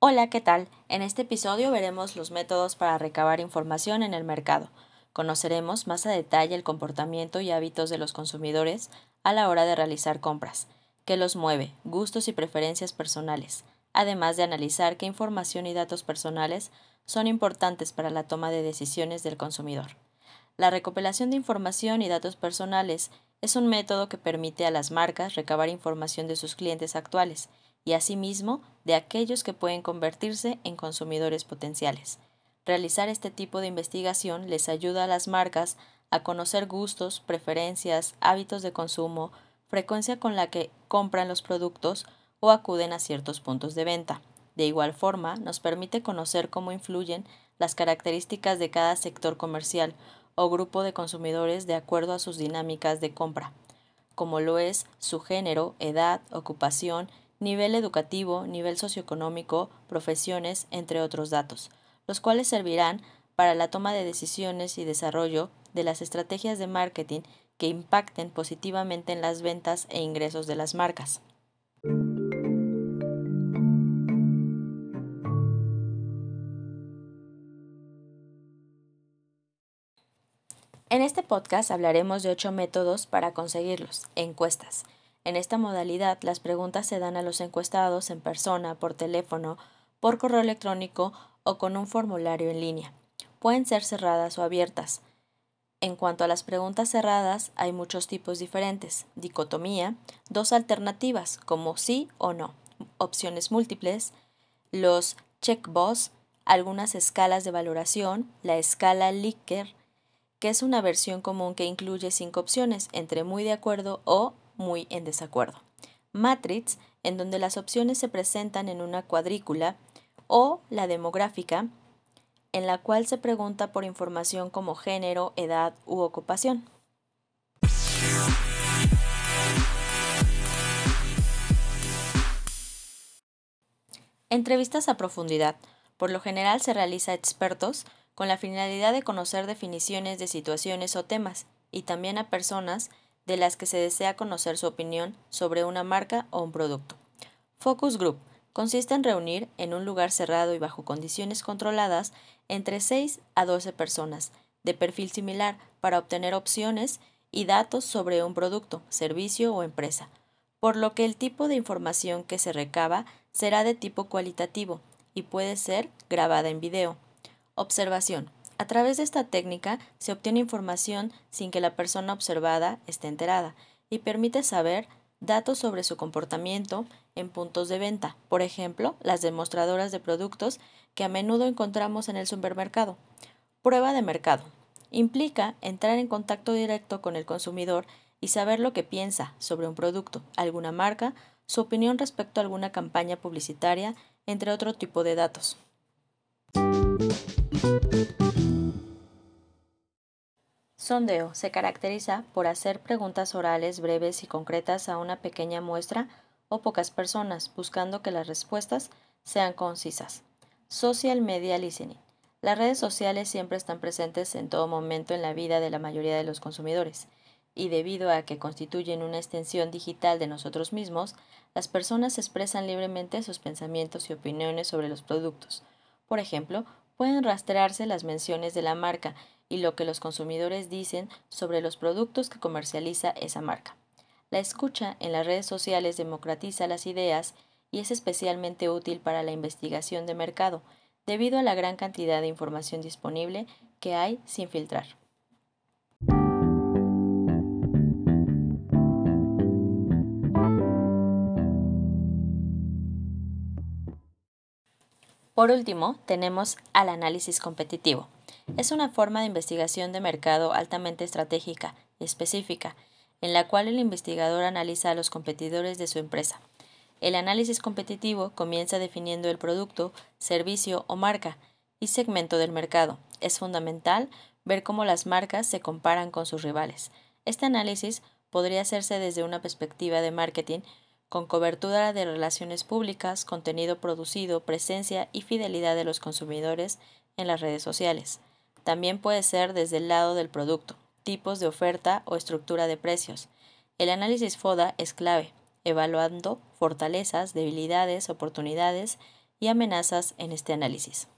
Hola, ¿qué tal? En este episodio veremos los métodos para recabar información en el mercado. Conoceremos más a detalle el comportamiento y hábitos de los consumidores a la hora de realizar compras, qué los mueve, gustos y preferencias personales, además de analizar qué información y datos personales son importantes para la toma de decisiones del consumidor. La recopilación de información y datos personales es un método que permite a las marcas recabar información de sus clientes actuales y asimismo de aquellos que pueden convertirse en consumidores potenciales. Realizar este tipo de investigación les ayuda a las marcas a conocer gustos, preferencias, hábitos de consumo, frecuencia con la que compran los productos o acuden a ciertos puntos de venta. De igual forma, nos permite conocer cómo influyen las características de cada sector comercial o grupo de consumidores de acuerdo a sus dinámicas de compra, como lo es su género, edad, ocupación, nivel educativo, nivel socioeconómico, profesiones, entre otros datos, los cuales servirán para la toma de decisiones y desarrollo de las estrategias de marketing que impacten positivamente en las ventas e ingresos de las marcas. En este podcast hablaremos de ocho métodos para conseguirlos, encuestas, en esta modalidad, las preguntas se dan a los encuestados en persona, por teléfono, por correo electrónico o con un formulario en línea. Pueden ser cerradas o abiertas. En cuanto a las preguntas cerradas, hay muchos tipos diferentes. Dicotomía, dos alternativas, como sí o no, opciones múltiples, los checkbox, algunas escalas de valoración, la escala Likert, que es una versión común que incluye cinco opciones, entre muy de acuerdo o muy en desacuerdo. Matrix, en donde las opciones se presentan en una cuadrícula, o la demográfica, en la cual se pregunta por información como género, edad u ocupación. Entrevistas a profundidad. Por lo general se realiza a expertos con la finalidad de conocer definiciones de situaciones o temas y también a personas de las que se desea conocer su opinión sobre una marca o un producto. Focus Group consiste en reunir en un lugar cerrado y bajo condiciones controladas entre 6 a 12 personas de perfil similar para obtener opciones y datos sobre un producto, servicio o empresa, por lo que el tipo de información que se recaba será de tipo cualitativo y puede ser grabada en video. Observación. A través de esta técnica se obtiene información sin que la persona observada esté enterada y permite saber datos sobre su comportamiento en puntos de venta, por ejemplo, las demostradoras de productos que a menudo encontramos en el supermercado. Prueba de mercado. Implica entrar en contacto directo con el consumidor y saber lo que piensa sobre un producto, alguna marca, su opinión respecto a alguna campaña publicitaria, entre otro tipo de datos. Sondeo se caracteriza por hacer preguntas orales breves y concretas a una pequeña muestra o pocas personas, buscando que las respuestas sean concisas. Social Media Listening. Las redes sociales siempre están presentes en todo momento en la vida de la mayoría de los consumidores, y debido a que constituyen una extensión digital de nosotros mismos, las personas expresan libremente sus pensamientos y opiniones sobre los productos. Por ejemplo, pueden rastrearse las menciones de la marca y lo que los consumidores dicen sobre los productos que comercializa esa marca. La escucha en las redes sociales democratiza las ideas y es especialmente útil para la investigación de mercado, debido a la gran cantidad de información disponible que hay sin filtrar. Por último, tenemos al análisis competitivo. Es una forma de investigación de mercado altamente estratégica y específica, en la cual el investigador analiza a los competidores de su empresa. El análisis competitivo comienza definiendo el producto, servicio o marca y segmento del mercado. Es fundamental ver cómo las marcas se comparan con sus rivales. Este análisis podría hacerse desde una perspectiva de marketing con cobertura de relaciones públicas, contenido producido, presencia y fidelidad de los consumidores en las redes sociales. También puede ser desde el lado del producto, tipos de oferta o estructura de precios. El análisis FODA es clave, evaluando fortalezas, debilidades, oportunidades y amenazas en este análisis.